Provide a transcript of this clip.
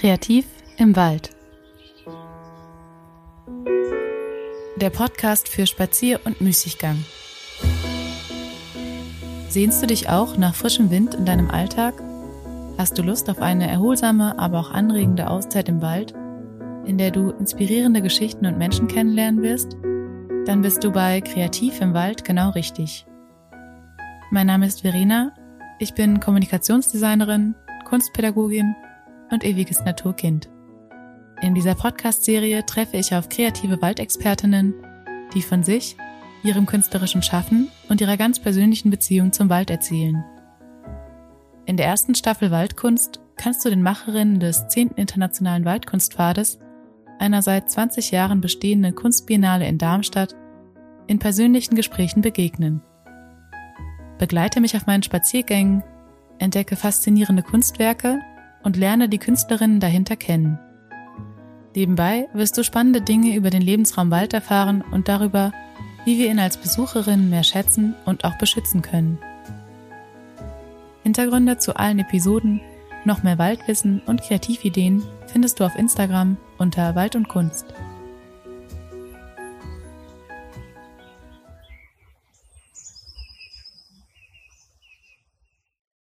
Kreativ im Wald. Der Podcast für Spazier- und Müßiggang. Sehnst du dich auch nach frischem Wind in deinem Alltag? Hast du Lust auf eine erholsame, aber auch anregende Auszeit im Wald, in der du inspirierende Geschichten und Menschen kennenlernen wirst? Dann bist du bei Kreativ im Wald genau richtig. Mein Name ist Verena, ich bin Kommunikationsdesignerin, Kunstpädagogin und ewiges Naturkind. In dieser Podcast-Serie treffe ich auf kreative Waldexpertinnen, die von sich, ihrem künstlerischen Schaffen und ihrer ganz persönlichen Beziehung zum Wald erzählen. In der ersten Staffel Waldkunst kannst du den Macherinnen des 10. Internationalen Waldkunstpfades, einer seit 20 Jahren bestehenden Kunstbiennale in Darmstadt, in persönlichen Gesprächen begegnen. Begleite mich auf meinen Spaziergängen, entdecke faszinierende Kunstwerke und lerne die Künstlerinnen dahinter kennen. Nebenbei wirst du spannende Dinge über den Lebensraum Wald erfahren und darüber, wie wir ihn als Besucherinnen mehr schätzen und auch beschützen können. Hintergründe zu allen Episoden, noch mehr Waldwissen und Kreativideen findest du auf Instagram unter Wald und Kunst.